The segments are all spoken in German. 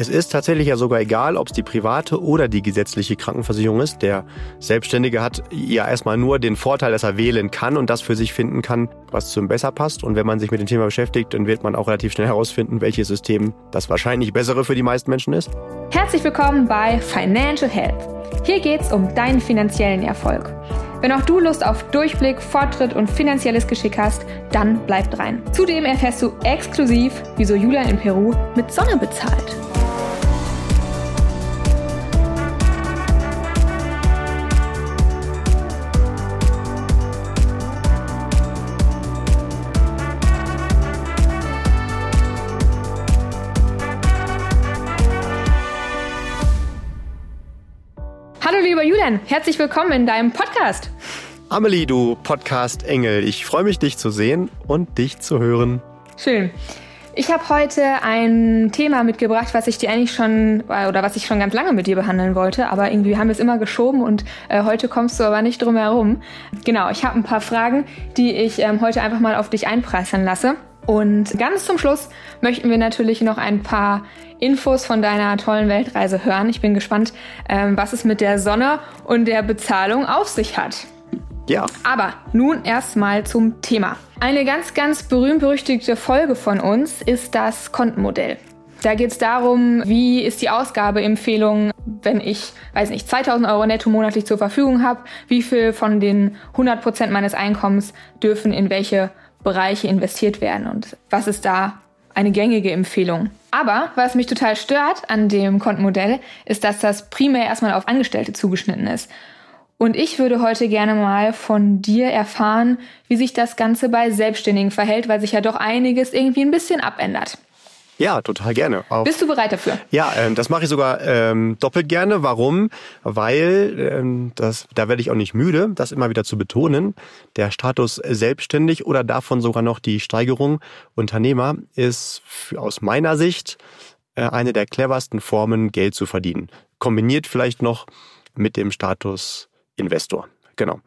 Es ist tatsächlich ja sogar egal, ob es die private oder die gesetzliche Krankenversicherung ist. Der Selbstständige hat ja erstmal nur den Vorteil, dass er wählen kann und das für sich finden kann, was zu ihm besser passt. Und wenn man sich mit dem Thema beschäftigt, dann wird man auch relativ schnell herausfinden, welches System das wahrscheinlich bessere für die meisten Menschen ist. Herzlich willkommen bei Financial Health. Hier geht's um deinen finanziellen Erfolg. Wenn auch du Lust auf Durchblick, Fortschritt und finanzielles Geschick hast, dann bleib dran. Zudem erfährst du exklusiv, wieso Julian in Peru mit Sonne bezahlt. Julian, herzlich willkommen in deinem Podcast. Amelie, du Podcast-Engel, ich freue mich, dich zu sehen und dich zu hören. Schön. Ich habe heute ein Thema mitgebracht, was ich dir eigentlich schon oder was ich schon ganz lange mit dir behandeln wollte, aber irgendwie haben wir es immer geschoben und äh, heute kommst du aber nicht drum herum. Genau, ich habe ein paar Fragen, die ich ähm, heute einfach mal auf dich einpreisern lasse. Und ganz zum Schluss möchten wir natürlich noch ein paar Infos von deiner tollen Weltreise hören. Ich bin gespannt, ähm, was es mit der Sonne und der Bezahlung auf sich hat. Ja. Aber nun erstmal zum Thema. Eine ganz, ganz berühmt-berüchtigte Folge von uns ist das Kontenmodell. Da geht es darum, wie ist die Ausgabeempfehlung, wenn ich, weiß nicht, 2000 Euro netto monatlich zur Verfügung habe, wie viel von den 100 Prozent meines Einkommens dürfen in welche Bereiche investiert werden und was ist da eine gängige Empfehlung. Aber was mich total stört an dem Kontenmodell, ist, dass das primär erstmal auf Angestellte zugeschnitten ist. Und ich würde heute gerne mal von dir erfahren, wie sich das Ganze bei Selbstständigen verhält, weil sich ja doch einiges irgendwie ein bisschen abändert. Ja, total gerne. Auf Bist du bereit dafür? Ja, ähm, das mache ich sogar ähm, doppelt gerne. Warum? Weil, ähm, das, da werde ich auch nicht müde, das immer wieder zu betonen. Der Status selbstständig oder davon sogar noch die Steigerung Unternehmer ist aus meiner Sicht äh, eine der cleversten Formen, Geld zu verdienen. Kombiniert vielleicht noch mit dem Status Investor. Genau.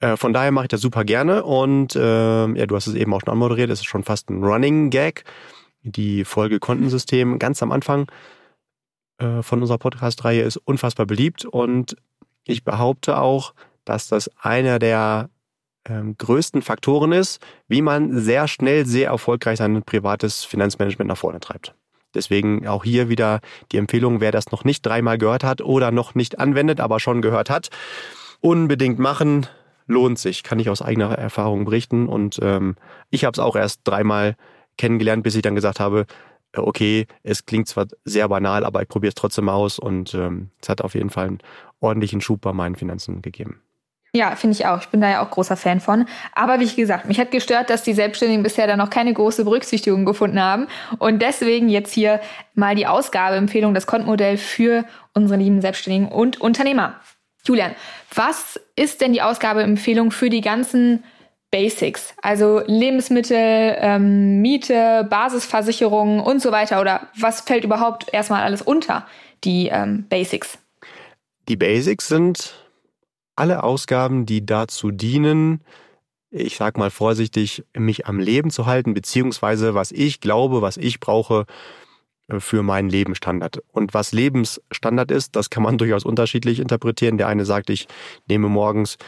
Äh, von daher mache ich das super gerne und äh, ja, du hast es eben auch schon anmoderiert, es ist schon fast ein Running Gag. Die Folge Kontensystem ganz am Anfang äh, von unserer Podcast-Reihe ist unfassbar beliebt und ich behaupte auch, dass das einer der ähm, größten Faktoren ist, wie man sehr schnell, sehr erfolgreich sein privates Finanzmanagement nach vorne treibt. Deswegen auch hier wieder die Empfehlung, wer das noch nicht dreimal gehört hat oder noch nicht anwendet, aber schon gehört hat, unbedingt machen. Lohnt sich, kann ich aus eigener Erfahrung berichten. Und ähm, ich habe es auch erst dreimal kennengelernt, bis ich dann gesagt habe, äh, okay, es klingt zwar sehr banal, aber ich probiere es trotzdem aus und ähm, es hat auf jeden Fall einen ordentlichen Schub bei meinen Finanzen gegeben. Ja, finde ich auch. Ich bin da ja auch großer Fan von. Aber wie gesagt, mich hat gestört, dass die Selbstständigen bisher da noch keine große Berücksichtigung gefunden haben. Und deswegen jetzt hier mal die Ausgabeempfehlung, das Kontenmodell für unsere lieben Selbstständigen und Unternehmer. Julian, was ist denn die Ausgabeempfehlung für die ganzen Basics? Also Lebensmittel, ähm, Miete, Basisversicherung und so weiter. Oder was fällt überhaupt erstmal alles unter die ähm, Basics? Die Basics sind alle Ausgaben, die dazu dienen, ich sag mal vorsichtig, mich am Leben zu halten, beziehungsweise was ich glaube, was ich brauche, für meinen Lebensstandard. Und was Lebensstandard ist, das kann man durchaus unterschiedlich interpretieren. Der eine sagt, ich nehme morgens äh,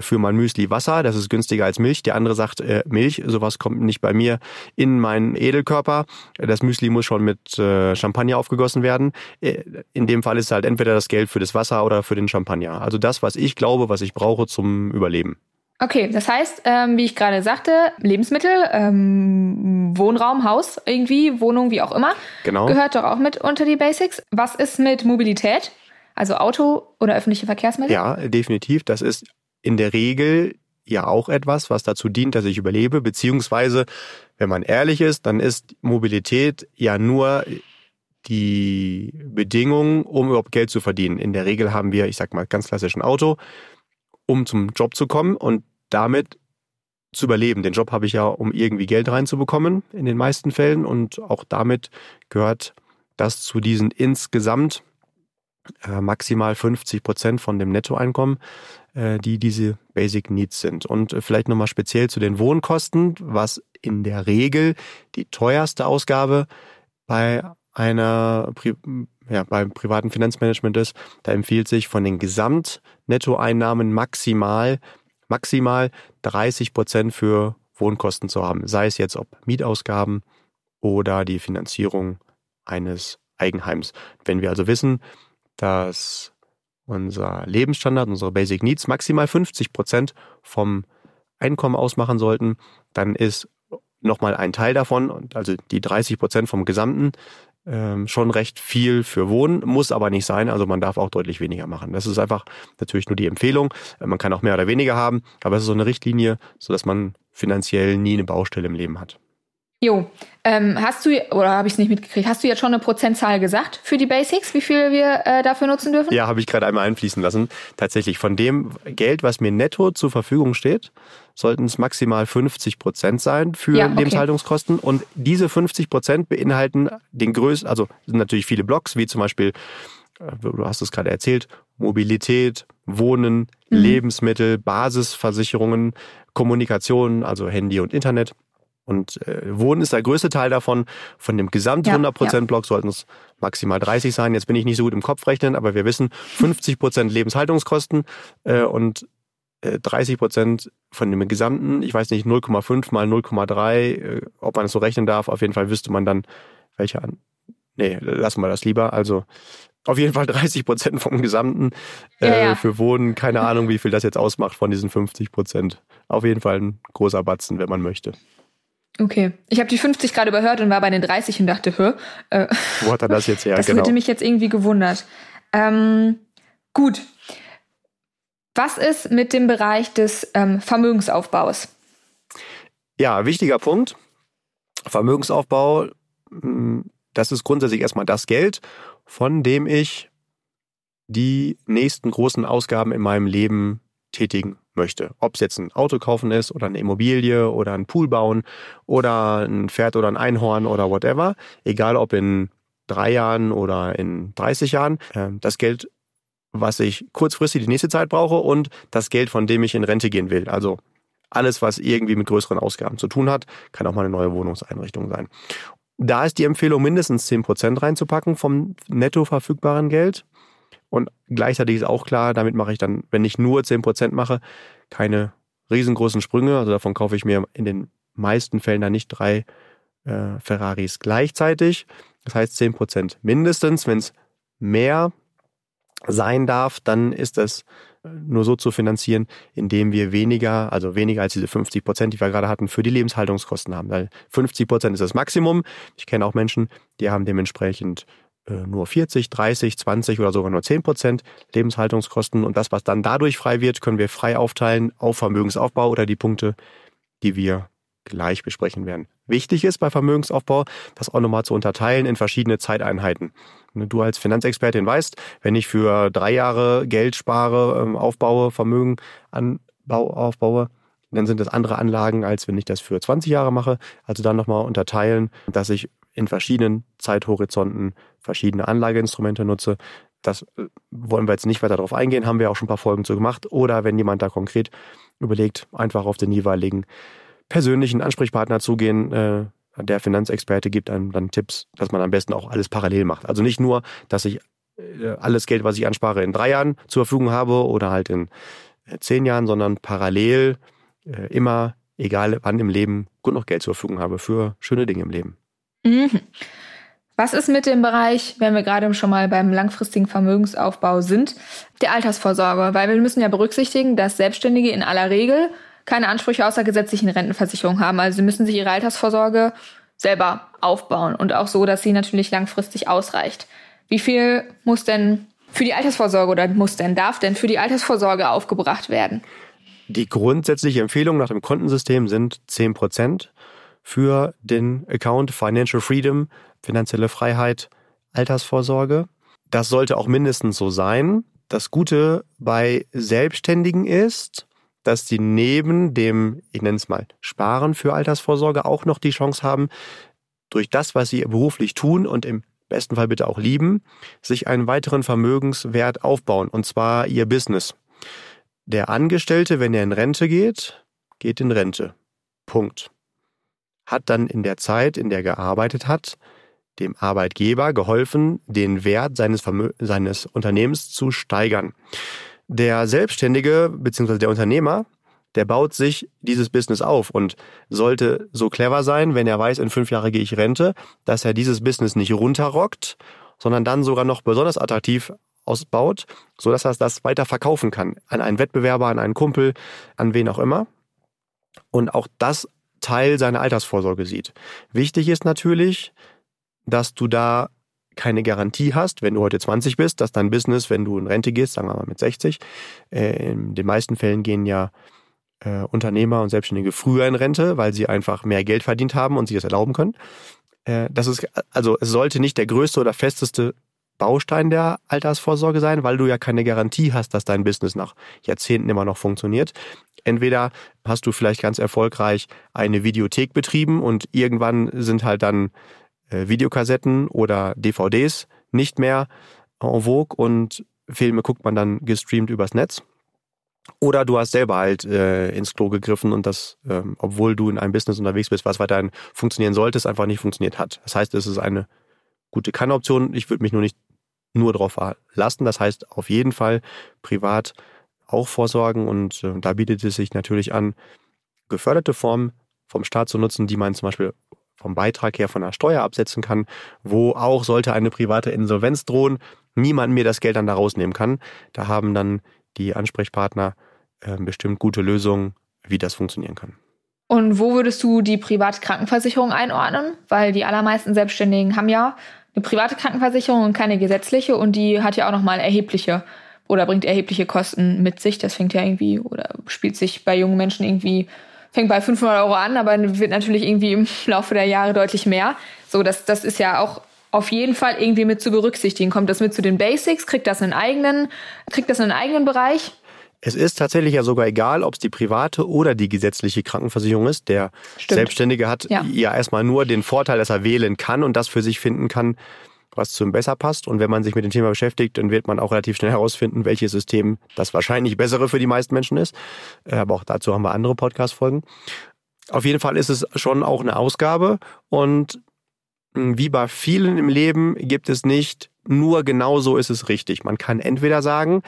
für mein Müsli Wasser, das ist günstiger als Milch. Der andere sagt, äh, Milch, sowas kommt nicht bei mir in meinen Edelkörper. Das Müsli muss schon mit äh, Champagner aufgegossen werden. Äh, in dem Fall ist halt entweder das Geld für das Wasser oder für den Champagner. Also das, was ich glaube, was ich brauche zum Überleben. Okay, das heißt, ähm, wie ich gerade sagte, Lebensmittel, ähm, Wohnraum, Haus irgendwie, Wohnung, wie auch immer, genau. gehört doch auch mit unter die Basics. Was ist mit Mobilität? Also Auto oder öffentliche Verkehrsmittel? Ja, definitiv. Das ist in der Regel ja auch etwas, was dazu dient, dass ich überlebe, beziehungsweise, wenn man ehrlich ist, dann ist Mobilität ja nur die Bedingung, um überhaupt Geld zu verdienen. In der Regel haben wir, ich sag mal, ganz klassisch ein Auto um zum Job zu kommen und damit zu überleben. Den Job habe ich ja, um irgendwie Geld reinzubekommen in den meisten Fällen und auch damit gehört das zu diesen insgesamt äh, maximal 50 Prozent von dem Nettoeinkommen, äh, die diese Basic Needs sind. Und äh, vielleicht nochmal speziell zu den Wohnkosten, was in der Regel die teuerste Ausgabe bei einer ja, beim privaten Finanzmanagement ist, da empfiehlt sich von den Gesamtnettoeinnahmen maximal maximal 30 Prozent für Wohnkosten zu haben, sei es jetzt ob Mietausgaben oder die Finanzierung eines Eigenheims. Wenn wir also wissen, dass unser Lebensstandard, unsere Basic Needs maximal 50 Prozent vom Einkommen ausmachen sollten, dann ist nochmal ein Teil davon, also die 30 Prozent vom Gesamten, ähm, schon recht viel für Wohnen, muss aber nicht sein. Also man darf auch deutlich weniger machen. Das ist einfach natürlich nur die Empfehlung. Man kann auch mehr oder weniger haben, aber es ist so eine Richtlinie, sodass man finanziell nie eine Baustelle im Leben hat. Jo, ähm, hast du, oder habe ich es nicht mitgekriegt, hast du jetzt schon eine Prozentzahl gesagt für die Basics, wie viel wir äh, dafür nutzen dürfen? Ja, habe ich gerade einmal einfließen lassen. Tatsächlich, von dem Geld, was mir netto zur Verfügung steht, sollten es maximal 50 Prozent sein für ja, okay. Lebenshaltungskosten. Und diese 50 Prozent beinhalten den größten, also sind natürlich viele Blocks, wie zum Beispiel, äh, du hast es gerade erzählt, Mobilität, Wohnen, mhm. Lebensmittel, Basisversicherungen, Kommunikation, also Handy und Internet. Und äh, Wohnen ist der größte Teil davon. Von dem Gesamt 100% Block sollten es maximal 30 sein. Jetzt bin ich nicht so gut im Kopf rechnen, aber wir wissen 50% Lebenshaltungskosten äh, und äh, 30% von dem Gesamten, ich weiß nicht, 0,5 mal 0,3, äh, ob man es so rechnen darf. Auf jeden Fall wüsste man dann, welche an. Nee, lassen wir das lieber. Also auf jeden Fall 30 Prozent vom Gesamten äh, ja, ja. für Wohnen. Keine Ahnung, wie viel das jetzt ausmacht von diesen 50 Prozent. Auf jeden Fall ein großer Batzen, wenn man möchte. Okay. Ich habe die 50 gerade überhört und war bei den 30 und dachte, hä? Äh, Wo hat er das jetzt her? Das genau. hätte mich jetzt irgendwie gewundert. Ähm, gut. Was ist mit dem Bereich des ähm, Vermögensaufbaus? Ja, wichtiger Punkt. Vermögensaufbau, hm, das ist grundsätzlich erstmal das Geld, von dem ich die nächsten großen Ausgaben in meinem Leben tätigen möchte. Ob es jetzt ein Auto kaufen ist oder eine Immobilie oder ein Pool bauen oder ein Pferd oder ein Einhorn oder whatever. Egal ob in drei Jahren oder in 30 Jahren. Ähm, das Geld, was ich kurzfristig die nächste Zeit brauche und das Geld, von dem ich in Rente gehen will. Also alles, was irgendwie mit größeren Ausgaben zu tun hat, kann auch mal eine neue Wohnungseinrichtung sein. Da ist die Empfehlung, mindestens 10% reinzupacken vom netto verfügbaren Geld. Und gleichzeitig ist auch klar, damit mache ich dann, wenn ich nur 10% mache, keine riesengroßen Sprünge. Also davon kaufe ich mir in den meisten Fällen dann nicht drei äh, Ferraris gleichzeitig. Das heißt 10% mindestens. Wenn es mehr sein darf, dann ist es äh, nur so zu finanzieren, indem wir weniger, also weniger als diese 50 Prozent, die wir gerade hatten, für die Lebenshaltungskosten haben. Weil 50 Prozent ist das Maximum. Ich kenne auch Menschen, die haben dementsprechend nur 40, 30, 20 oder sogar nur 10 Prozent Lebenshaltungskosten. Und das, was dann dadurch frei wird, können wir frei aufteilen auf Vermögensaufbau oder die Punkte, die wir gleich besprechen werden. Wichtig ist bei Vermögensaufbau, das auch nochmal zu unterteilen in verschiedene Zeiteinheiten. Du als Finanzexpertin weißt, wenn ich für drei Jahre Geld spare, ähm, aufbaue, Vermögen anbau, aufbaue, dann sind das andere Anlagen, als wenn ich das für 20 Jahre mache. Also dann nochmal unterteilen, dass ich in verschiedenen Zeithorizonten verschiedene Anlageinstrumente nutze. Das äh, wollen wir jetzt nicht weiter darauf eingehen, haben wir auch schon ein paar Folgen zu gemacht. Oder wenn jemand da konkret überlegt, einfach auf den jeweiligen persönlichen Ansprechpartner zugehen. Äh, der Finanzexperte gibt einem dann Tipps, dass man am besten auch alles parallel macht. Also nicht nur, dass ich äh, alles Geld, was ich anspare, in drei Jahren zur Verfügung habe oder halt in zehn Jahren, sondern parallel immer, egal wann im Leben, gut noch Geld zur Verfügung habe für schöne Dinge im Leben. Mhm. Was ist mit dem Bereich, wenn wir gerade schon mal beim langfristigen Vermögensaufbau sind, der Altersvorsorge? Weil wir müssen ja berücksichtigen, dass Selbstständige in aller Regel keine Ansprüche außer gesetzlichen Rentenversicherung haben. Also sie müssen sich ihre Altersvorsorge selber aufbauen und auch so, dass sie natürlich langfristig ausreicht. Wie viel muss denn für die Altersvorsorge oder muss denn, darf denn für die Altersvorsorge aufgebracht werden? Die grundsätzliche Empfehlung nach dem Kontensystem sind 10 Prozent für den Account Financial Freedom, finanzielle Freiheit, Altersvorsorge. Das sollte auch mindestens so sein. Das Gute bei Selbstständigen ist, dass sie neben dem, ich nenne es mal, Sparen für Altersvorsorge auch noch die Chance haben, durch das, was sie beruflich tun und im besten Fall bitte auch lieben, sich einen weiteren Vermögenswert aufbauen, und zwar ihr Business. Der Angestellte, wenn er in Rente geht, geht in Rente. Punkt hat dann in der Zeit, in der er gearbeitet hat, dem Arbeitgeber geholfen, den Wert seines, Vermö seines Unternehmens zu steigern. Der Selbstständige bzw. der Unternehmer, der baut sich dieses Business auf und sollte so clever sein, wenn er weiß, in fünf Jahren gehe ich Rente, dass er dieses Business nicht runterrockt, sondern dann sogar noch besonders attraktiv ausbaut, so dass er das weiter verkaufen kann an einen Wettbewerber, an einen Kumpel, an wen auch immer. Und auch das Teil seiner Altersvorsorge sieht. Wichtig ist natürlich, dass du da keine Garantie hast, wenn du heute 20 bist, dass dein Business, wenn du in Rente gehst, sagen wir mal mit 60, äh, in den meisten Fällen gehen ja äh, Unternehmer und Selbstständige früher in Rente, weil sie einfach mehr Geld verdient haben und sich das erlauben können. Äh, das ist, also es sollte nicht der größte oder festeste Baustein der Altersvorsorge sein, weil du ja keine Garantie hast, dass dein Business nach Jahrzehnten immer noch funktioniert. Entweder hast du vielleicht ganz erfolgreich eine Videothek betrieben und irgendwann sind halt dann äh, Videokassetten oder DVDs nicht mehr en vogue und Filme guckt man dann gestreamt übers Netz. Oder du hast selber halt äh, ins Klo gegriffen und das, ähm, obwohl du in einem Business unterwegs bist, was weiterhin funktionieren sollte, es einfach nicht funktioniert hat. Das heißt, es ist eine gute Kann-Option. Ich würde mich nur nicht nur darauf verlassen. Das heißt, auf jeden Fall privat auch vorsorgen und äh, da bietet es sich natürlich an, geförderte Formen vom Staat zu nutzen, die man zum Beispiel vom Beitrag her von der Steuer absetzen kann, wo auch sollte eine private Insolvenz drohen, niemand mir das Geld dann da rausnehmen kann. Da haben dann die Ansprechpartner äh, bestimmt gute Lösungen, wie das funktionieren kann. Und wo würdest du die private Krankenversicherung einordnen? Weil die allermeisten Selbstständigen haben ja eine private Krankenversicherung und keine gesetzliche und die hat ja auch nochmal erhebliche oder bringt erhebliche Kosten mit sich. Das fängt ja irgendwie oder spielt sich bei jungen Menschen irgendwie fängt bei 500 Euro an, aber wird natürlich irgendwie im Laufe der Jahre deutlich mehr. So, das, das ist ja auch auf jeden Fall irgendwie mit zu berücksichtigen. Kommt das mit zu den Basics? Kriegt das einen eigenen, kriegt das einen eigenen Bereich? Es ist tatsächlich ja sogar egal, ob es die private oder die gesetzliche Krankenversicherung ist. Der Stimmt. Selbstständige hat ja. ja erstmal nur den Vorteil, dass er wählen kann und das für sich finden kann, was zu ihm besser passt. Und wenn man sich mit dem Thema beschäftigt, dann wird man auch relativ schnell herausfinden, welches System das wahrscheinlich bessere für die meisten Menschen ist. Äh, aber auch dazu haben wir andere Podcast-Folgen. Auf jeden Fall ist es schon auch eine Ausgabe und hm, wie bei vielen im Leben gibt es nicht nur genau so ist es richtig. Man kann entweder sagen,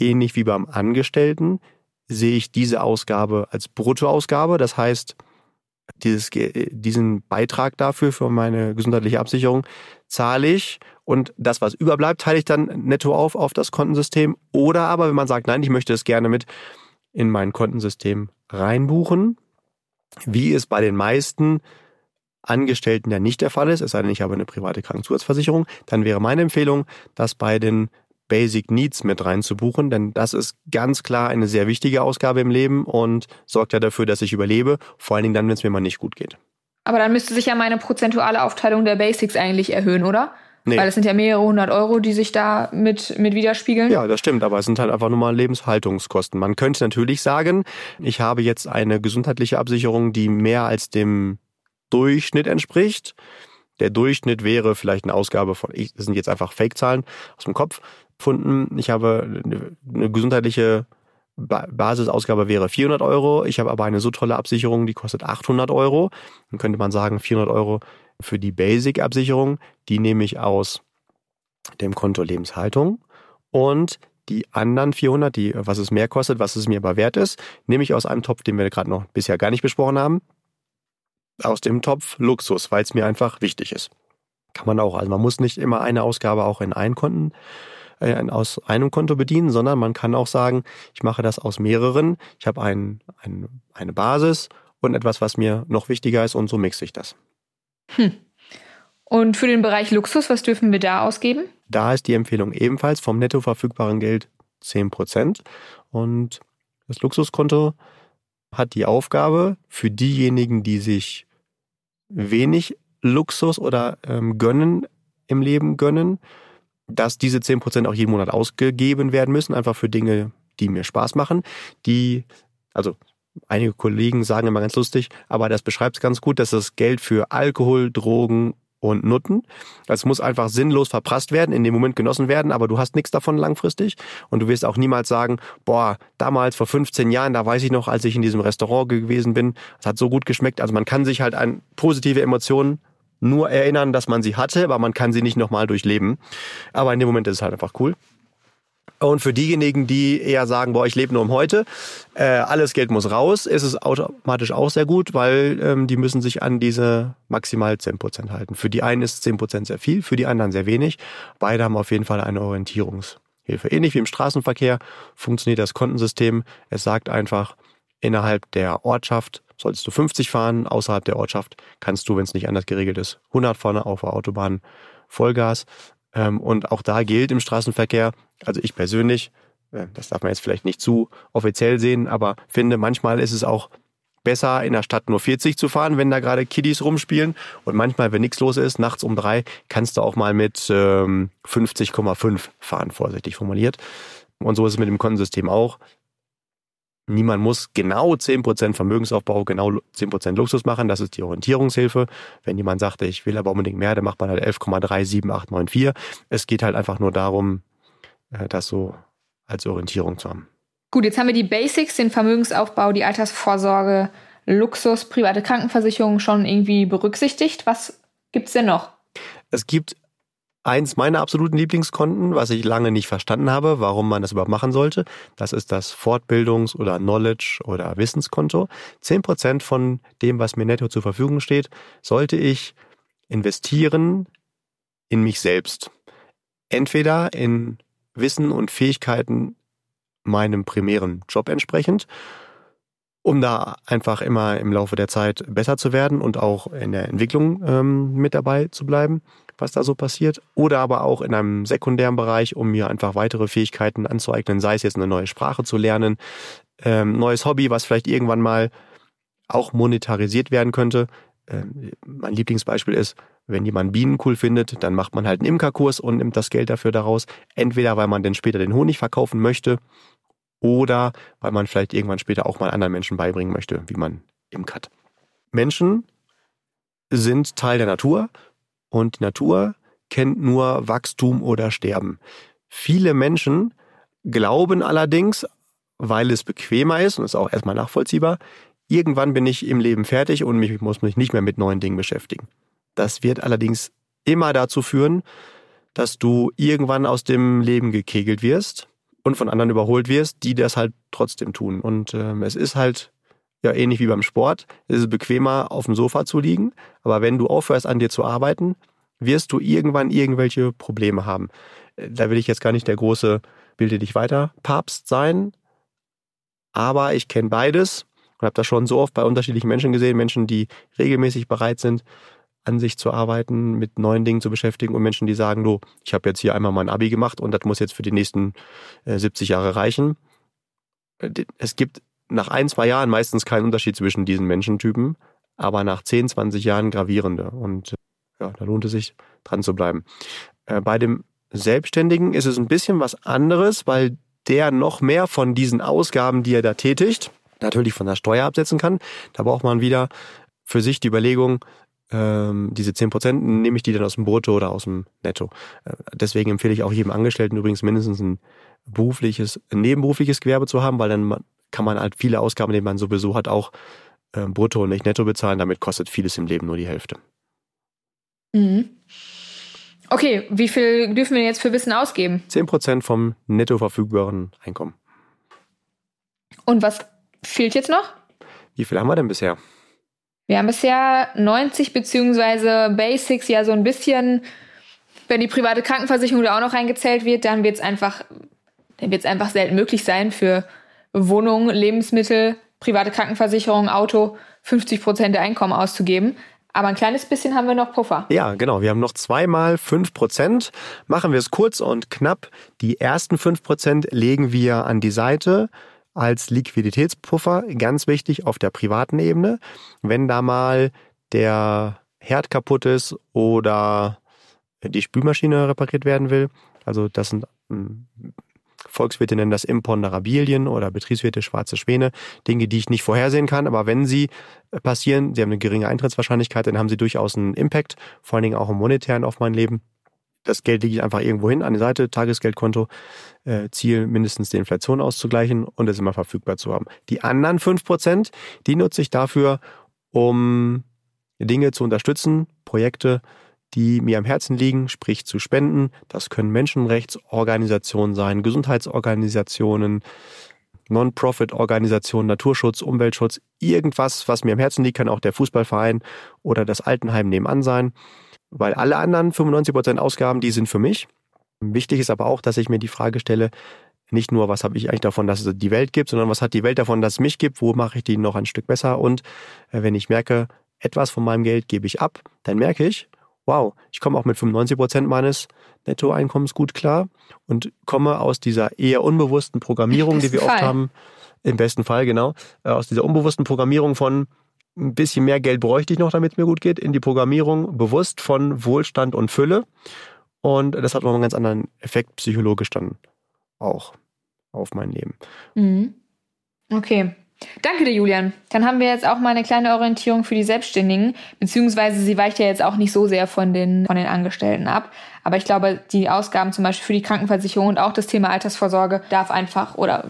ähnlich wie beim Angestellten, sehe ich diese Ausgabe als Bruttoausgabe. Das heißt, dieses, diesen Beitrag dafür, für meine gesundheitliche Absicherung, zahle ich und das, was überbleibt, teile ich dann netto auf auf das Kontensystem. Oder aber, wenn man sagt, nein, ich möchte es gerne mit in mein Kontensystem reinbuchen, wie es bei den meisten Angestellten ja nicht der Fall ist, es sei denn, ich habe eine private Krankenzusatzversicherung, dann wäre meine Empfehlung, das bei den Basic Needs mit reinzubuchen, denn das ist ganz klar eine sehr wichtige Ausgabe im Leben und sorgt ja dafür, dass ich überlebe, vor allen Dingen dann, wenn es mir mal nicht gut geht. Aber dann müsste sich ja meine prozentuale Aufteilung der Basics eigentlich erhöhen, oder? Nee. Weil es sind ja mehrere hundert Euro, die sich da mit, mit widerspiegeln. Ja, das stimmt, aber es sind halt einfach nur mal Lebenshaltungskosten. Man könnte natürlich sagen, ich habe jetzt eine gesundheitliche Absicherung, die mehr als dem Durchschnitt entspricht. Der Durchschnitt wäre vielleicht eine Ausgabe von, das sind jetzt einfach Fake-Zahlen aus dem Kopf, gefunden. Ich habe eine gesundheitliche Basisausgabe wäre 400 Euro. Ich habe aber eine so tolle Absicherung, die kostet 800 Euro. Dann könnte man sagen 400 Euro für die Basic-Absicherung. Die nehme ich aus dem Konto Lebenshaltung. Und die anderen 400, die, was es mehr kostet, was es mir aber wert ist, nehme ich aus einem Topf, den wir gerade noch bisher gar nicht besprochen haben. Aus dem Topf Luxus, weil es mir einfach wichtig ist. Kann man auch. Also man muss nicht immer eine Ausgabe auch in einen Konten äh, aus einem Konto bedienen, sondern man kann auch sagen, ich mache das aus mehreren. Ich habe ein, ein, eine Basis und etwas, was mir noch wichtiger ist und so mixe ich das. Hm. Und für den Bereich Luxus, was dürfen wir da ausgeben? Da ist die Empfehlung ebenfalls vom netto verfügbaren Geld 10 Prozent. Und das Luxuskonto hat die Aufgabe für diejenigen, die sich wenig Luxus oder ähm, gönnen im Leben gönnen, dass diese 10% auch jeden Monat ausgegeben werden müssen, einfach für Dinge, die mir Spaß machen, die, also einige Kollegen sagen immer ganz lustig, aber das beschreibt es ganz gut, dass das Geld für Alkohol, Drogen und Nutten. Das muss einfach sinnlos verprasst werden, in dem Moment genossen werden, aber du hast nichts davon langfristig. Und du wirst auch niemals sagen, boah, damals vor 15 Jahren, da weiß ich noch, als ich in diesem Restaurant gewesen bin, es hat so gut geschmeckt. Also man kann sich halt an positive Emotionen nur erinnern, dass man sie hatte, aber man kann sie nicht nochmal durchleben. Aber in dem Moment ist es halt einfach cool. Und für diejenigen, die eher sagen, boah, ich lebe nur um heute, äh, alles Geld muss raus, ist es automatisch auch sehr gut, weil ähm, die müssen sich an diese maximal 10% halten. Für die einen ist 10% sehr viel, für die anderen sehr wenig. Beide haben auf jeden Fall eine Orientierungshilfe. Ähnlich wie im Straßenverkehr funktioniert das Kontensystem. Es sagt einfach, innerhalb der Ortschaft solltest du 50 fahren, außerhalb der Ortschaft kannst du, wenn es nicht anders geregelt ist, 100 vorne auf der Autobahn Vollgas. Ähm, und auch da gilt im Straßenverkehr, also ich persönlich, äh, das darf man jetzt vielleicht nicht zu offiziell sehen, aber finde, manchmal ist es auch besser, in der Stadt nur 40 zu fahren, wenn da gerade Kiddies rumspielen. Und manchmal, wenn nichts los ist, nachts um drei, kannst du auch mal mit ähm, 50,5 fahren, vorsichtig formuliert. Und so ist es mit dem Kontensystem auch. Niemand muss genau 10% Vermögensaufbau, genau 10% Luxus machen. Das ist die Orientierungshilfe. Wenn jemand sagt, ich will aber unbedingt mehr, dann macht man halt 11,37894. Es geht halt einfach nur darum, äh, das so als Orientierung zu haben. Gut, jetzt haben wir die Basics, den Vermögensaufbau, die Altersvorsorge, Luxus, private Krankenversicherung schon irgendwie berücksichtigt. Was gibt's denn noch? Es gibt eins meiner absoluten Lieblingskonten, was ich lange nicht verstanden habe, warum man das überhaupt machen sollte. Das ist das Fortbildungs- oder Knowledge- oder Wissenskonto. Zehn Prozent von dem, was mir netto zur Verfügung steht, sollte ich investieren in mich selbst. Entweder in Wissen und Fähigkeiten meinem primären Job entsprechend, um da einfach immer im Laufe der Zeit besser zu werden und auch in der Entwicklung ähm, mit dabei zu bleiben was da so passiert. Oder aber auch in einem sekundären Bereich, um mir einfach weitere Fähigkeiten anzueignen, sei es jetzt eine neue Sprache zu lernen, ähm, neues Hobby, was vielleicht irgendwann mal auch monetarisiert werden könnte. Ähm, mein Lieblingsbeispiel ist, wenn jemand Bienen cool findet, dann macht man halt einen Imkerkurs und nimmt das Geld dafür daraus. Entweder weil man dann später den Honig verkaufen möchte oder weil man vielleicht irgendwann später auch mal anderen Menschen beibringen möchte, wie man imkert. Menschen sind Teil der Natur und die Natur kennt nur Wachstum oder Sterben. Viele Menschen glauben allerdings, weil es bequemer ist und ist auch erstmal nachvollziehbar, irgendwann bin ich im Leben fertig und ich muss mich nicht mehr mit neuen Dingen beschäftigen. Das wird allerdings immer dazu führen, dass du irgendwann aus dem Leben gekegelt wirst und von anderen überholt wirst, die das halt trotzdem tun. Und ähm, es ist halt ja ähnlich wie beim Sport, es ist bequemer, auf dem Sofa zu liegen. Aber wenn du aufhörst, an dir zu arbeiten, wirst du irgendwann irgendwelche Probleme haben. Äh, da will ich jetzt gar nicht der große Bilde dich weiter Papst sein. Aber ich kenne beides und habe das schon so oft bei unterschiedlichen Menschen gesehen. Menschen, die regelmäßig bereit sind, an sich zu arbeiten, mit neuen Dingen zu beschäftigen und Menschen, die sagen, du, ich habe jetzt hier einmal mein Abi gemacht und das muss jetzt für die nächsten äh, 70 Jahre reichen. Äh, es gibt nach ein, zwei Jahren meistens keinen Unterschied zwischen diesen Menschentypen, aber nach 10, 20 Jahren gravierende. Und ja, da lohnt es sich, dran zu bleiben. Äh, bei dem Selbstständigen ist es ein bisschen was anderes, weil der noch mehr von diesen Ausgaben, die er da tätigt, natürlich von der Steuer absetzen kann. Da braucht man wieder für sich die Überlegung, ähm, diese 10 Prozent, nehme ich die dann aus dem Brutto oder aus dem Netto. Äh, deswegen empfehle ich auch jedem Angestellten übrigens mindestens ein berufliches, ein nebenberufliches Gewerbe zu haben, weil dann kann man halt viele Ausgaben, die man sowieso hat, auch äh, brutto und nicht netto bezahlen. Damit kostet vieles im Leben nur die Hälfte. Mhm. Okay, wie viel dürfen wir jetzt für Wissen ausgeben? 10% vom netto verfügbaren Einkommen. Und was fehlt jetzt noch? Wie viel haben wir denn bisher? Wir haben bisher 90 beziehungsweise Basics ja so ein bisschen. Wenn die private Krankenversicherung da auch noch reingezählt wird, dann wird es einfach, dann wird es einfach selten möglich sein für Wohnung, Lebensmittel, private Krankenversicherung, Auto 50 Prozent der Einkommen auszugeben. Aber ein kleines bisschen haben wir noch Puffer. Ja, genau. Wir haben noch zweimal fünf Prozent. Machen wir es kurz und knapp. Die ersten fünf Prozent legen wir an die Seite als Liquiditätspuffer. Ganz wichtig auf der privaten Ebene. Wenn da mal der Herd kaputt ist oder die Spülmaschine repariert werden will. Also das sind hm, Volkswirte nennen das Imponderabilien oder Betriebswirte schwarze Schwäne. Dinge, die ich nicht vorhersehen kann, aber wenn sie äh, passieren, sie haben eine geringe Eintrittswahrscheinlichkeit, dann haben sie durchaus einen Impact, vor allen Dingen auch im monetären auf mein Leben. Das Geld lege ich einfach irgendwo hin an die Seite, Tagesgeldkonto, äh, Ziel mindestens die Inflation auszugleichen und es immer verfügbar zu haben. Die anderen fünf Prozent, die nutze ich dafür, um Dinge zu unterstützen, Projekte, die mir am Herzen liegen, sprich zu spenden. Das können Menschenrechtsorganisationen sein, Gesundheitsorganisationen, Non-Profit-Organisationen, Naturschutz, Umweltschutz, irgendwas, was mir am Herzen liegt, kann auch der Fußballverein oder das Altenheim nebenan sein. Weil alle anderen 95 Prozent Ausgaben, die sind für mich. Wichtig ist aber auch, dass ich mir die Frage stelle, nicht nur, was habe ich eigentlich davon, dass es die Welt gibt, sondern was hat die Welt davon, dass es mich gibt, wo mache ich die noch ein Stück besser und äh, wenn ich merke, etwas von meinem Geld gebe ich ab, dann merke ich, wow, ich komme auch mit 95 Prozent meines Nettoeinkommens gut klar und komme aus dieser eher unbewussten Programmierung, die wir Fall. oft haben, im besten Fall genau, äh, aus dieser unbewussten Programmierung von ein bisschen mehr Geld bräuchte ich noch, damit es mir gut geht, in die Programmierung bewusst von Wohlstand und Fülle. Und das hat noch einen ganz anderen Effekt psychologisch dann auch auf mein Leben. Mhm. Okay. Danke dir, Julian. Dann haben wir jetzt auch mal eine kleine Orientierung für die Selbstständigen, beziehungsweise sie weicht ja jetzt auch nicht so sehr von den, von den Angestellten ab. Aber ich glaube, die Ausgaben zum Beispiel für die Krankenversicherung und auch das Thema Altersvorsorge darf einfach oder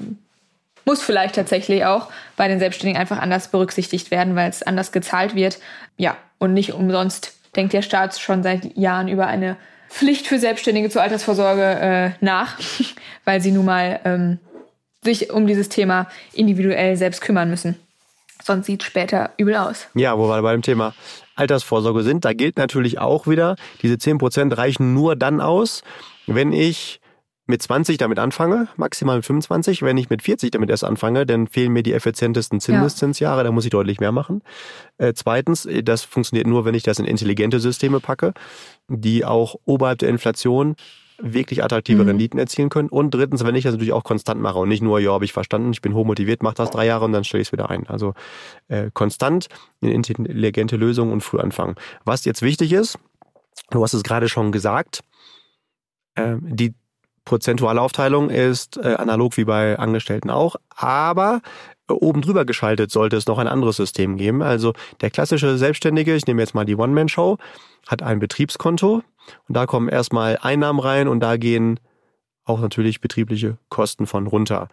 muss vielleicht tatsächlich auch bei den Selbstständigen einfach anders berücksichtigt werden, weil es anders gezahlt wird. Ja, und nicht umsonst denkt der Staat schon seit Jahren über eine Pflicht für Selbstständige zur Altersvorsorge äh, nach, weil sie nun mal ähm, sich um dieses Thema individuell selbst kümmern müssen. Sonst sieht später übel aus. Ja, wo wir bei dem Thema Altersvorsorge sind, da gilt natürlich auch wieder, diese 10% reichen nur dann aus, wenn ich mit 20 damit anfange, maximal mit 25. Wenn ich mit 40 damit erst anfange, dann fehlen mir die effizientesten Zinseszinsjahre, ja. da muss ich deutlich mehr machen. Äh, zweitens, äh, das funktioniert nur, wenn ich das in intelligente Systeme packe, die auch oberhalb der Inflation wirklich attraktive mhm. Renditen erzielen können. Und drittens, wenn ich das natürlich auch konstant mache und nicht nur, ja, habe ich verstanden, ich bin hochmotiviert, mache das drei Jahre und dann stelle ich es wieder ein. Also äh, konstant in intelligente Lösungen und früh anfangen. Was jetzt wichtig ist, du hast es gerade schon gesagt, äh, die prozentuale Aufteilung ist äh, analog wie bei Angestellten auch, aber oben drüber geschaltet sollte es noch ein anderes System geben. Also der klassische Selbstständige, ich nehme jetzt mal die One-Man-Show, hat ein Betriebskonto und da kommen erstmal Einnahmen rein und da gehen auch natürlich betriebliche Kosten von runter.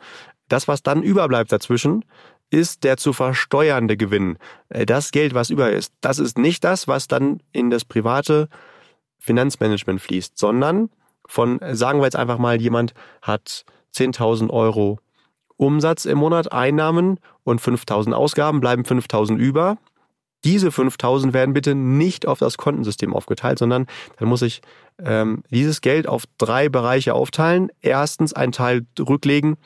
Das, was dann überbleibt dazwischen, ist der zu versteuernde Gewinn. Äh, das Geld, was über ist, das ist nicht das, was dann in das private Finanzmanagement fließt, sondern von, sagen wir jetzt einfach mal, jemand hat 10.000 Euro Umsatz im Monat, Einnahmen und 5.000 Ausgaben, bleiben 5.000 über. Diese 5.000 werden bitte nicht auf das Kontensystem aufgeteilt, sondern dann muss ich ähm, dieses Geld auf drei Bereiche aufteilen. Erstens einen Teil rücklegen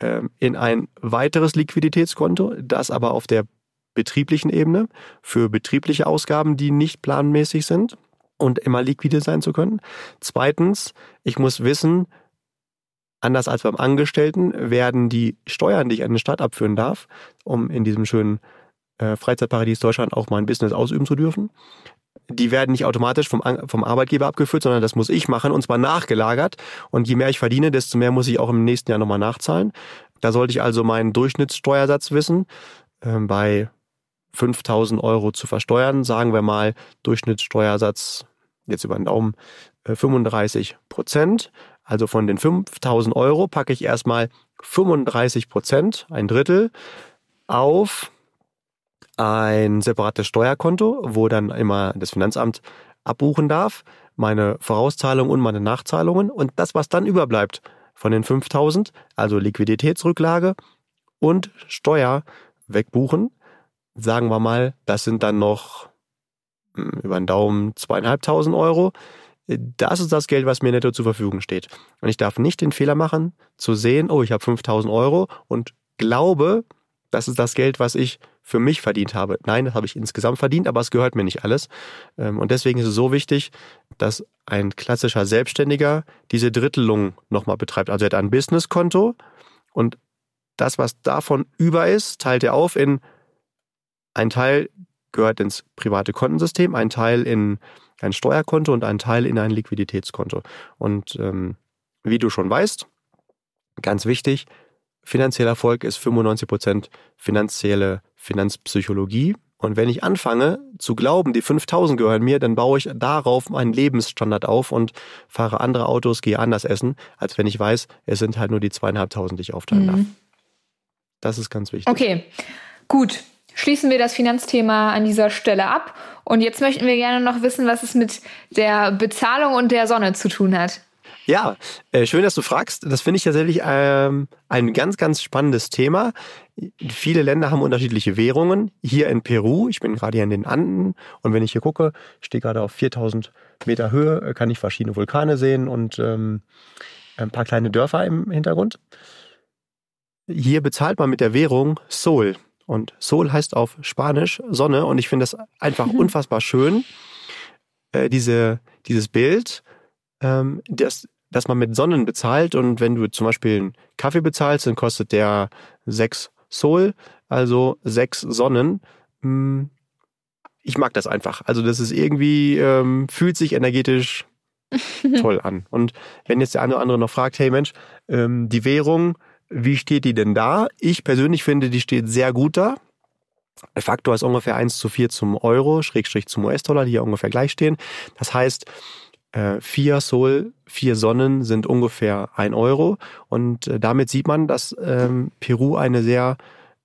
ähm, in ein weiteres Liquiditätskonto, das aber auf der betrieblichen Ebene für betriebliche Ausgaben, die nicht planmäßig sind und immer liquide sein zu können. Zweitens, ich muss wissen, anders als beim Angestellten werden die Steuern, die ich an den Staat abführen darf, um in diesem schönen äh, Freizeitparadies Deutschland auch mein Business ausüben zu dürfen, die werden nicht automatisch vom, vom Arbeitgeber abgeführt, sondern das muss ich machen und zwar nachgelagert. Und je mehr ich verdiene, desto mehr muss ich auch im nächsten Jahr nochmal nachzahlen. Da sollte ich also meinen Durchschnittssteuersatz wissen. Ähm, bei 5000 Euro zu versteuern, sagen wir mal Durchschnittssteuersatz jetzt über den Daumen 35 äh, Prozent. Also von den 5000 Euro packe ich erstmal 35 Prozent, ein Drittel, auf ein separates Steuerkonto, wo dann immer das Finanzamt abbuchen darf, meine Vorauszahlungen und meine Nachzahlungen und das, was dann überbleibt von den 5000, also Liquiditätsrücklage und Steuer wegbuchen, sagen wir mal, das sind dann noch hm, über den Daumen zweieinhalbtausend Euro. Das ist das Geld, was mir netto zur Verfügung steht. Und ich darf nicht den Fehler machen, zu sehen, oh, ich habe 5000 Euro und glaube, das ist das Geld, was ich für mich verdient habe. Nein, das habe ich insgesamt verdient, aber es gehört mir nicht alles. Ähm, und deswegen ist es so wichtig, dass ein klassischer Selbstständiger diese Drittelung nochmal betreibt. Also er hat ein Businesskonto und das, was davon über ist, teilt er auf in ein Teil gehört ins private Kontensystem, ein Teil in ein Steuerkonto und ein Teil in ein Liquiditätskonto. Und ähm, wie du schon weißt, ganz wichtig, finanzieller Erfolg ist 95 Prozent finanzielle Finanzpsychologie. Und wenn ich anfange zu glauben, die 5000 gehören mir, dann baue ich darauf meinen Lebensstandard auf und fahre andere Autos, gehe anders essen, als wenn ich weiß, es sind halt nur die zweieinhalbtausend, die ich aufteilen mhm. darf. Das ist ganz wichtig. Okay, gut. Schließen wir das Finanzthema an dieser Stelle ab. Und jetzt möchten wir gerne noch wissen, was es mit der Bezahlung und der Sonne zu tun hat. Ja, äh, schön, dass du fragst. Das finde ich tatsächlich ähm, ein ganz, ganz spannendes Thema. Viele Länder haben unterschiedliche Währungen. Hier in Peru, ich bin gerade hier in den Anden und wenn ich hier gucke, stehe gerade auf 4000 Meter Höhe, äh, kann ich verschiedene Vulkane sehen und ähm, ein paar kleine Dörfer im Hintergrund. Hier bezahlt man mit der Währung Sol. Und Sol heißt auf Spanisch Sonne und ich finde das einfach mhm. unfassbar schön, äh, diese, dieses Bild ähm, das, dass man mit Sonnen bezahlt und wenn du zum Beispiel einen Kaffee bezahlst, dann kostet der sechs Sol, also sechs Sonnen. Hm, ich mag das einfach. Also das ist irgendwie, ähm, fühlt sich energetisch toll an. Und wenn jetzt der eine oder andere noch fragt, hey Mensch, ähm, die Währung, wie steht die denn da? Ich persönlich finde, die steht sehr gut da. Der Faktor ist ungefähr 1 zu 4 zum Euro, Schrägstrich zum US-Dollar, die ja ungefähr gleich stehen. Das heißt, äh, vier Sol, vier Sonnen sind ungefähr ein Euro. Und äh, damit sieht man, dass ähm, Peru eine sehr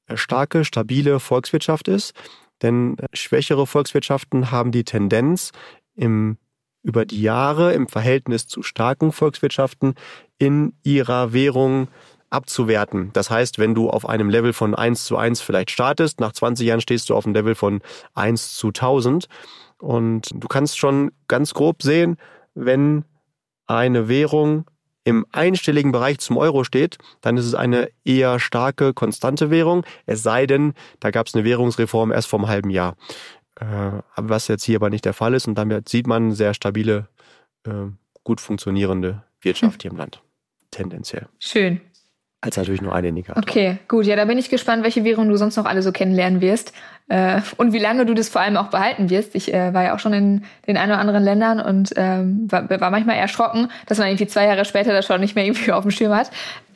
äh, starke, stabile Volkswirtschaft ist. Denn schwächere Volkswirtschaften haben die Tendenz, im, über die Jahre im Verhältnis zu starken Volkswirtschaften in ihrer Währung abzuwerten. Das heißt, wenn du auf einem Level von 1 zu 1 vielleicht startest, nach 20 Jahren stehst du auf einem Level von 1 zu 1000. Und du kannst schon ganz grob sehen, wenn eine Währung im einstelligen Bereich zum Euro steht, dann ist es eine eher starke, konstante Währung. Es sei denn, da gab es eine Währungsreform erst vor einem halben Jahr. Äh, was jetzt hier aber nicht der Fall ist. Und damit sieht man sehr stabile, äh, gut funktionierende Wirtschaft hier im Land. Tendenziell. Schön als natürlich nur ein Indikator. Okay, gut. Ja, da bin ich gespannt, welche Währungen du sonst noch alle so kennenlernen wirst äh, und wie lange du das vor allem auch behalten wirst. Ich äh, war ja auch schon in den ein oder anderen Ländern und ähm, war, war manchmal erschrocken, dass man irgendwie zwei Jahre später das schon nicht mehr irgendwie auf dem Schirm hat,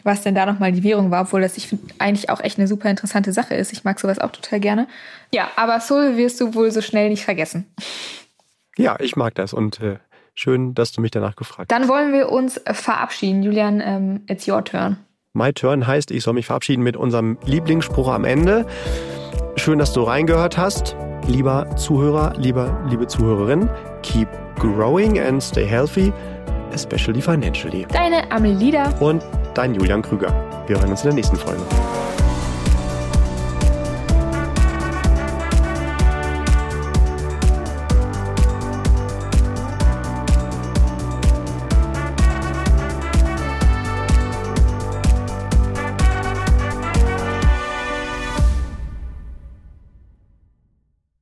was denn da nochmal die Währung war, obwohl das ich finde eigentlich auch echt eine super interessante Sache ist. Ich mag sowas auch total gerne. Ja, aber Seoul wirst du wohl so schnell nicht vergessen. Ja, ich mag das und äh, schön, dass du mich danach gefragt hast. Dann wollen wir uns verabschieden. Julian, ähm, it's your turn. My Turn heißt, ich soll mich verabschieden mit unserem Lieblingsspruch am Ende. Schön, dass du reingehört hast. Lieber Zuhörer, lieber, liebe Zuhörerin, keep growing and stay healthy, especially financially. Deine Amelida und dein Julian Krüger. Wir hören uns in der nächsten Folge.